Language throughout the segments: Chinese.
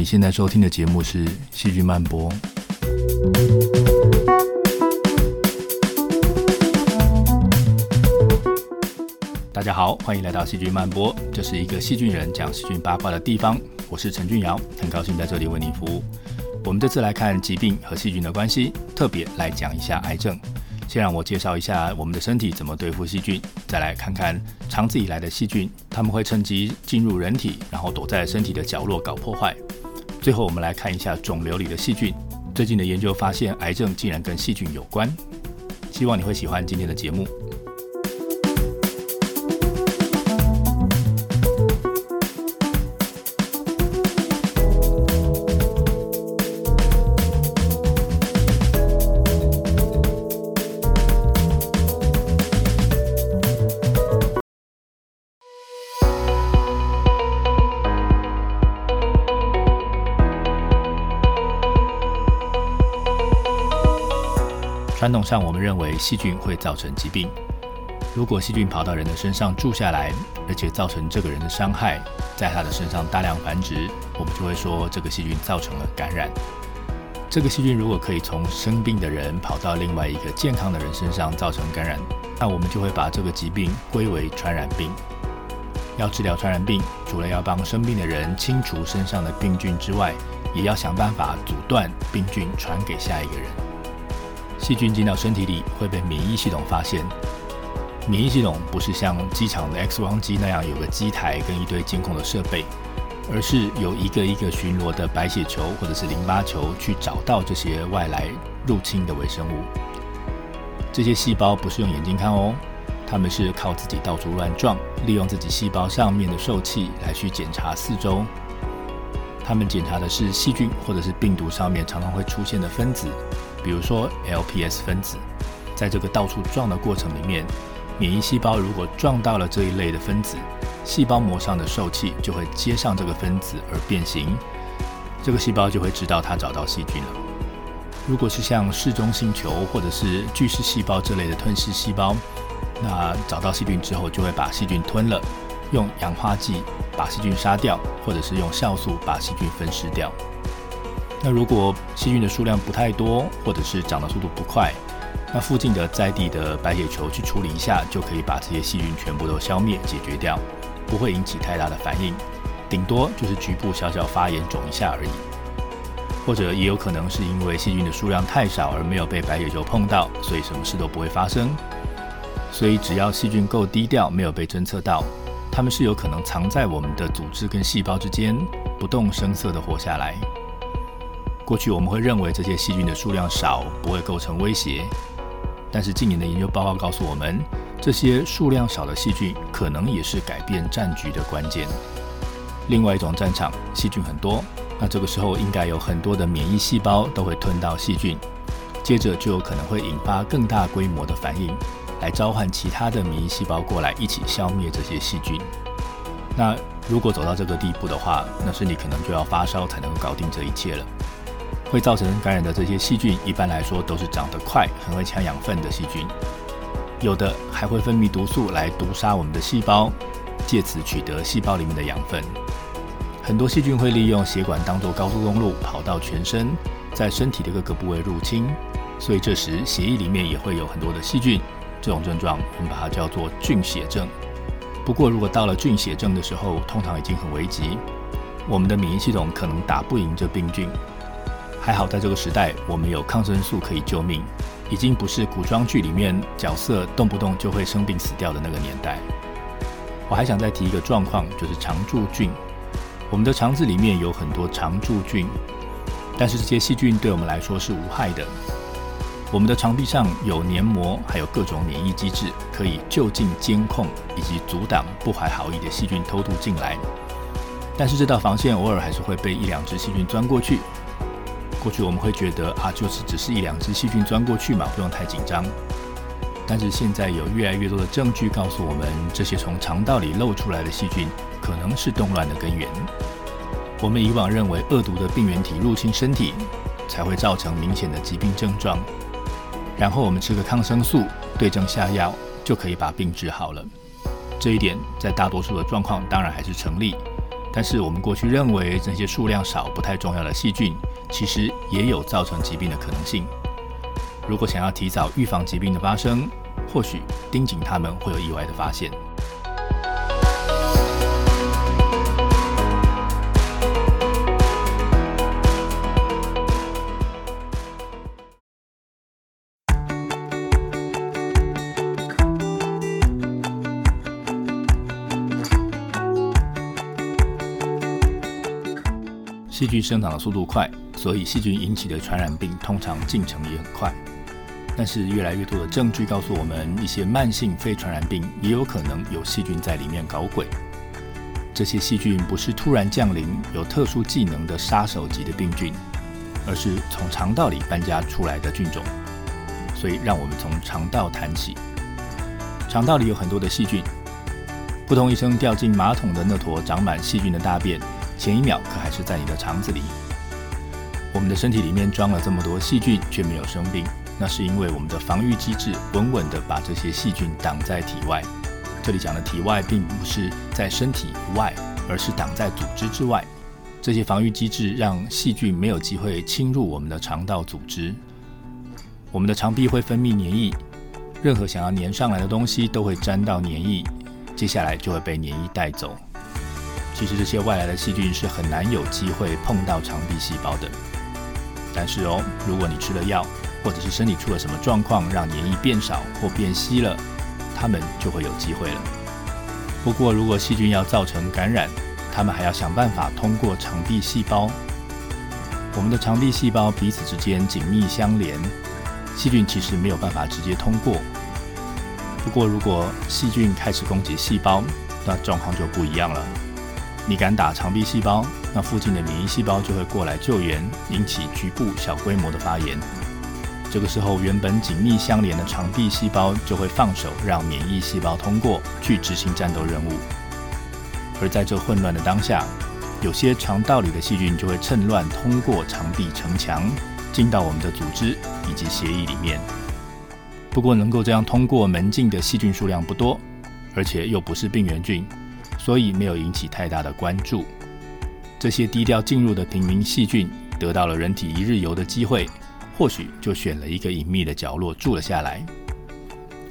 你现在收听的节目是《细菌漫播》。大家好，欢迎来到《细菌漫播》，这是一个细菌人讲细菌八卦的地方。我是陈俊尧，很高兴在这里为你服务。我们这次来看疾病和细菌的关系，特别来讲一下癌症。先让我介绍一下我们的身体怎么对付细菌，再来看看长此以来的细菌，他们会趁机进入人体，然后躲在身体的角落搞破坏。最后，我们来看一下肿瘤里的细菌。最近的研究发现，癌症竟然跟细菌有关。希望你会喜欢今天的节目。传统上，我们认为细菌会造成疾病。如果细菌跑到人的身上住下来，而且造成这个人的伤害，在他的身上大量繁殖，我们就会说这个细菌造成了感染。这个细菌如果可以从生病的人跑到另外一个健康的人身上造成感染，那我们就会把这个疾病归为传染病。要治疗传染病，除了要帮生病的人清除身上的病菌之外，也要想办法阻断病菌传给下一个人。细菌进到身体里会被免疫系统发现。免疫系统不是像机场的 X 光机那样有个机台跟一堆监控的设备，而是有一个一个巡逻的白血球或者是淋巴球去找到这些外来入侵的微生物。这些细胞不是用眼睛看哦，它们是靠自己到处乱撞，利用自己细胞上面的受气来去检查四周。它们检查的是细菌或者是病毒上面常常会出现的分子。比如说 LPS 分子，在这个到处撞的过程里面，免疫细胞如果撞到了这一类的分子，细胞膜上的受气就会接上这个分子而变形，这个细胞就会知道它找到细菌了。如果是像嗜中性球或者是巨噬细胞这类的吞噬细胞，那找到细菌之后就会把细菌吞了，用氧化剂把细菌杀掉，或者是用酵素把细菌分尸掉。那如果细菌的数量不太多，或者是长的速度不快，那附近的在地的白血球去处理一下，就可以把这些细菌全部都消灭解决掉，不会引起太大的反应，顶多就是局部小小发炎肿一下而已。或者也有可能是因为细菌的数量太少而没有被白血球碰到，所以什么事都不会发生。所以只要细菌够低调，没有被侦测到，它们是有可能藏在我们的组织跟细胞之间，不动声色地活下来。过去我们会认为这些细菌的数量少，不会构成威胁。但是近年的研究报告告诉我们，这些数量少的细菌可能也是改变战局的关键。另外一种战场，细菌很多，那这个时候应该有很多的免疫细胞都会吞到细菌，接着就有可能会引发更大规模的反应，来召唤其他的免疫细胞过来一起消灭这些细菌。那如果走到这个地步的话，那身体可能就要发烧才能搞定这一切了。会造成感染的这些细菌，一般来说都是长得快、很会抢养分的细菌，有的还会分泌毒素来毒杀我们的细胞，借此取得细胞里面的养分。很多细菌会利用血管当作高速公路，跑到全身，在身体的各个部位入侵，所以这时血液里面也会有很多的细菌。这种症状我们把它叫做菌血症。不过，如果到了菌血症的时候，通常已经很危急，我们的免疫系统可能打不赢这病菌。还好，在这个时代，我们有抗生素可以救命，已经不是古装剧里面角色动不动就会生病死掉的那个年代。我还想再提一个状况，就是常驻菌。我们的肠子里面有很多常驻菌，但是这些细菌对我们来说是无害的。我们的肠壁上有黏膜，还有各种免疫机制，可以就近监控以及阻挡不怀好意的细菌偷渡进来。但是这道防线偶尔还是会被一两只细菌钻过去。过去我们会觉得啊，就是只是一两只细菌钻过去嘛，不用太紧张。但是现在有越来越多的证据告诉我们，这些从肠道里漏出来的细菌可能是动乱的根源。我们以往认为恶毒的病原体入侵身体才会造成明显的疾病症状，然后我们吃个抗生素对症下药就可以把病治好了。这一点在大多数的状况当然还是成立，但是我们过去认为这些数量少、不太重要的细菌，其实也有造成疾病的可能性。如果想要提早预防疾病的发生，或许盯紧它们会有意外的发现。细菌生长的速度快，所以细菌引起的传染病通常进程也很快。但是越来越多的证据告诉我们，一些慢性非传染病也有可能有细菌在里面搞鬼。这些细菌不是突然降临、有特殊技能的杀手级的病菌，而是从肠道里搬家出来的菌种。所以，让我们从肠道谈起。肠道里有很多的细菌，扑通一声掉进马桶的那坨长满细菌的大便。前一秒可还是在你的肠子里。我们的身体里面装了这么多细菌，却没有生病，那是因为我们的防御机制稳稳地把这些细菌挡在体外。这里讲的体外，并不是在身体外，而是挡在组织之外。这些防御机制让细菌没有机会侵入我们的肠道组织。我们的肠壁会分泌黏液，任何想要粘上来的东西都会沾到黏液，接下来就会被黏液带走。其实这些外来的细菌是很难有机会碰到肠壁细胞的。但是哦，如果你吃了药，或者是身体出了什么状况，让黏液变少或变稀了，它们就会有机会了。不过，如果细菌要造成感染，它们还要想办法通过肠壁细胞。我们的肠壁细胞彼此之间紧密相连，细菌其实没有办法直接通过。不过，如果细菌开始攻击细胞，那状况就不一样了。你敢打肠壁细胞，那附近的免疫细胞就会过来救援，引起局部小规模的发炎。这个时候，原本紧密相连的肠壁细胞就会放手，让免疫细胞通过去执行战斗任务。而在这混乱的当下，有些肠道里的细菌就会趁乱通过肠壁城墙，进到我们的组织以及血液里面。不过，能够这样通过门禁的细菌数量不多，而且又不是病原菌。所以没有引起太大的关注。这些低调进入的平民细菌得到了人体一日游的机会，或许就选了一个隐秘的角落住了下来。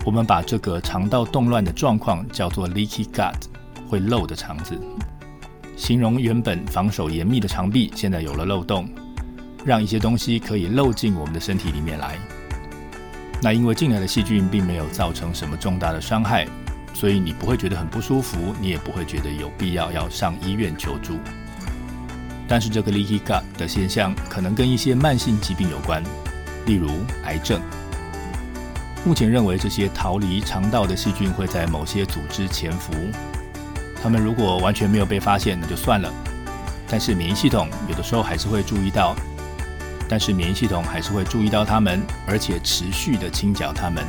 我们把这个肠道动乱的状况叫做 leaky gut，会漏的肠子，形容原本防守严密的肠壁现在有了漏洞，让一些东西可以漏进我们的身体里面来。那因为进来的细菌并没有造成什么重大的伤害。所以你不会觉得很不舒服，你也不会觉得有必要要上医院求助。但是这个 leaky gut 的现象可能跟一些慢性疾病有关，例如癌症。目前认为这些逃离肠道的细菌会在某些组织潜伏，它们如果完全没有被发现，那就算了。但是免疫系统有的时候还是会注意到，但是免疫系统还是会注意到它们，而且持续的清剿它们。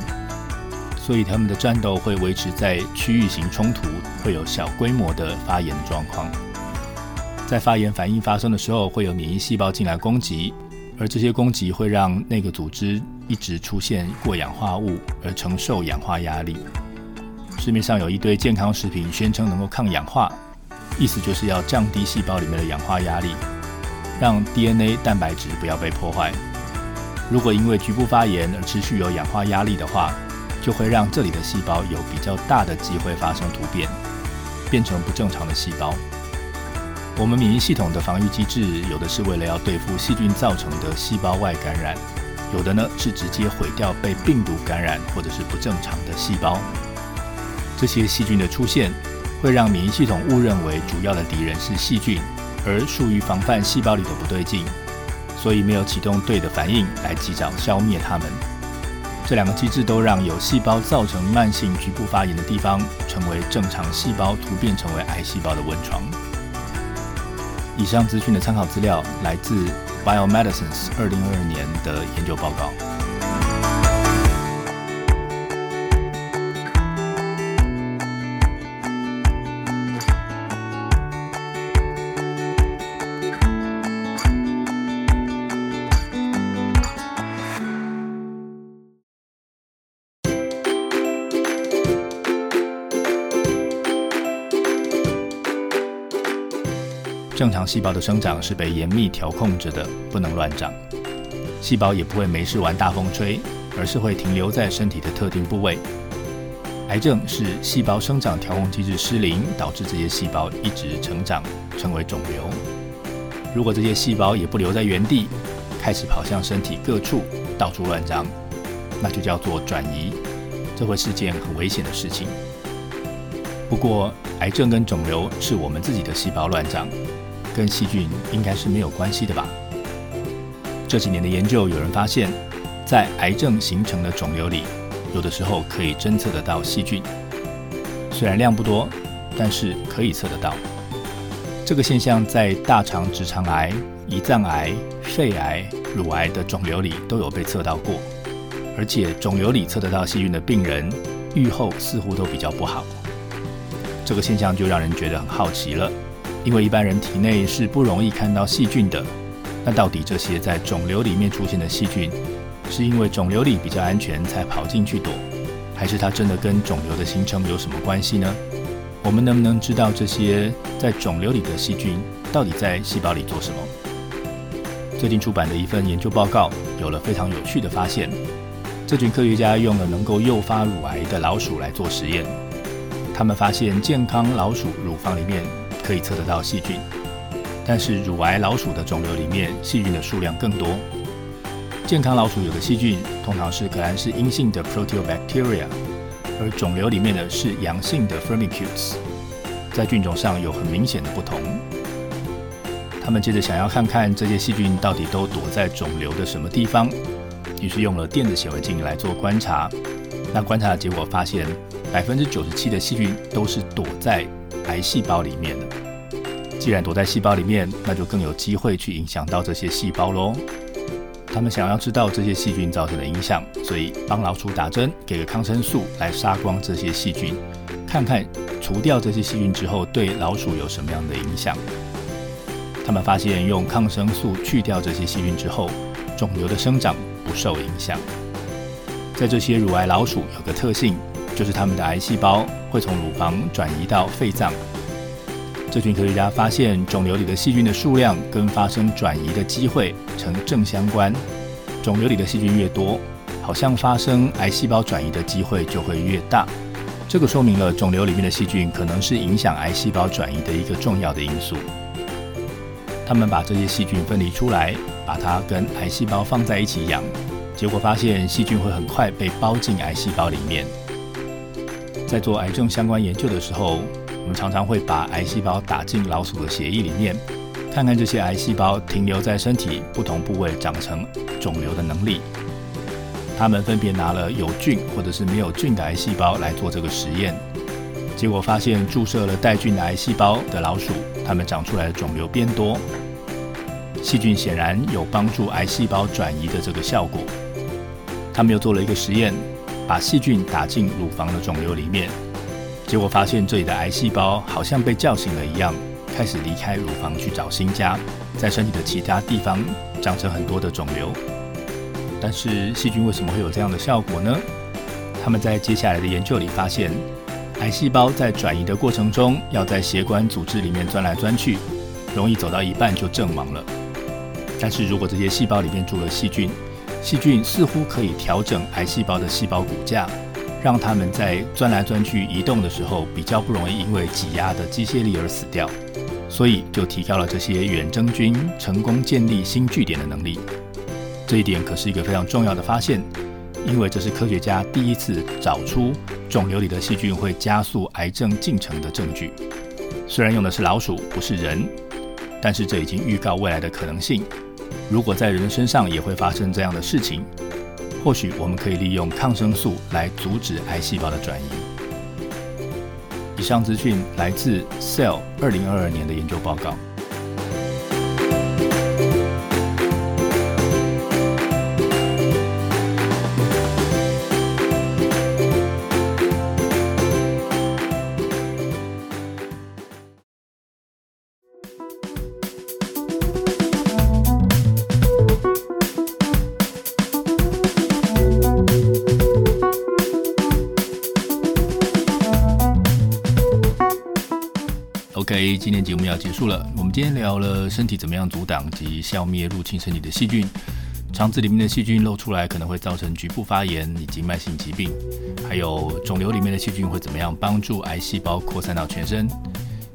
所以他们的战斗会维持在区域型冲突，会有小规模的发炎状况。在发炎反应发生的时候，会有免疫细胞进来攻击，而这些攻击会让那个组织一直出现过氧化物，而承受氧化压力。市面上有一堆健康食品宣称能够抗氧化，意思就是要降低细胞里面的氧化压力，让 DNA 蛋白质不要被破坏。如果因为局部发炎而持续有氧化压力的话，就会让这里的细胞有比较大的机会发生突变，变成不正常的细胞。我们免疫系统的防御机制，有的是为了要对付细菌造成的细胞外感染，有的呢是直接毁掉被病毒感染或者是不正常的细胞。这些细菌的出现，会让免疫系统误认为主要的敌人是细菌，而疏于防范细胞里的不对劲，所以没有启动对的反应来及早消灭它们。这两个机制都让有细胞造成慢性局部发炎的地方，成为正常细胞突变成为癌细胞的温床。以上资讯的参考资料来自 Biomedicines 二零二二年的研究报告。正常细胞的生长是被严密调控着的，不能乱长。细胞也不会没事玩大风吹，而是会停留在身体的特定部位。癌症是细胞生长调控机制失灵，导致这些细胞一直成长，成为肿瘤。如果这些细胞也不留在原地，开始跑向身体各处，到处乱长，那就叫做转移。这会是件很危险的事情。不过，癌症跟肿瘤是我们自己的细胞乱长，跟细菌应该是没有关系的吧？这几年的研究，有人发现，在癌症形成的肿瘤里。有的时候可以侦测得到细菌，虽然量不多，但是可以测得到。这个现象在大肠直肠癌、胰脏癌、肺癌、乳癌的肿瘤里都有被测到过，而且肿瘤里测得到细菌的病人，愈后似乎都比较不好。这个现象就让人觉得很好奇了，因为一般人体内是不容易看到细菌的，那到底这些在肿瘤里面出现的细菌？是因为肿瘤里比较安全才跑进去躲，还是它真的跟肿瘤的形成有什么关系呢？我们能不能知道这些在肿瘤里的细菌到底在细胞里做什么？最近出版的一份研究报告有了非常有趣的发现。这群科学家用了能够诱发乳癌的老鼠来做实验，他们发现健康老鼠乳房里面可以测得到细菌，但是乳癌老鼠的肿瘤里面细菌的数量更多。健康老鼠有的细菌通常是可能是阴性的 Proteobacteria，而肿瘤里面的是阳性的 Firmicutes，在菌种上有很明显的不同。他们接着想要看看这些细菌到底都躲在肿瘤的什么地方，于是用了电子显微镜来做观察。那观察的结果发现，百分之九十七的细菌都是躲在癌细胞里面的。既然躲在细胞里面，那就更有机会去影响到这些细胞喽。他们想要知道这些细菌造成的影响，所以帮老鼠打针，给个抗生素来杀光这些细菌，看看除掉这些细菌之后对老鼠有什么样的影响。他们发现用抗生素去掉这些细菌之后，肿瘤的生长不受影响。在这些乳癌老鼠有个特性，就是它们的癌细胞会从乳房转移到肺脏。这群科学家发现，肿瘤里的细菌的数量跟发生转移的机会呈正相关。肿瘤里的细菌越多，好像发生癌细胞转移的机会就会越大。这个说明了肿瘤里面的细菌可能是影响癌细胞转移的一个重要的因素。他们把这些细菌分离出来，把它跟癌细胞放在一起养，结果发现细菌会很快被包进癌细胞里面。在做癌症相关研究的时候。我们常常会把癌细胞打进老鼠的血液里面，看看这些癌细胞停留在身体不同部位长成肿瘤的能力。他们分别拿了有菌或者是没有菌的癌细胞来做这个实验，结果发现注射了带菌的癌细胞的老鼠，它们长出来的肿瘤变多。细菌显然有帮助癌细胞转移的这个效果。他们又做了一个实验，把细菌打进乳房的肿瘤里面。结果发现，这里的癌细胞好像被叫醒了一样，开始离开乳房去找新家，在身体的其他地方长成很多的肿瘤。但是细菌为什么会有这样的效果呢？他们在接下来的研究里发现，癌细胞在转移的过程中，要在血管组织里面钻来钻去，容易走到一半就阵亡了。但是如果这些细胞里面住了细菌，细菌似乎可以调整癌细胞的细胞骨架。让他们在钻来钻去移动的时候，比较不容易因为挤压的机械力而死掉，所以就提高了这些远征军成功建立新据点的能力。这一点可是一个非常重要的发现，因为这是科学家第一次找出肿瘤里的细菌会加速癌症进程的证据。虽然用的是老鼠，不是人，但是这已经预告未来的可能性。如果在人身上也会发生这样的事情。或许我们可以利用抗生素来阻止癌细胞的转移。以上资讯来自《Cell》二零二二年的研究报告。今天节目要结束了。我们今天聊了身体怎么样阻挡及消灭入侵身体的细菌，肠子里面的细菌漏出来可能会造成局部发炎以及慢性疾病，还有肿瘤里面的细菌会怎么样帮助癌细胞扩散到全身。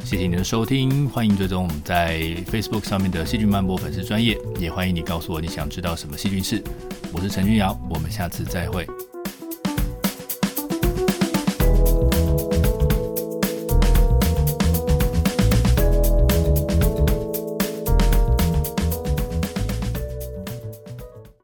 谢谢您的收听，欢迎追踪我们在 Facebook 上面的细菌漫播粉丝专业，也欢迎你告诉我你想知道什么细菌事。我是陈君瑶，我们下次再会。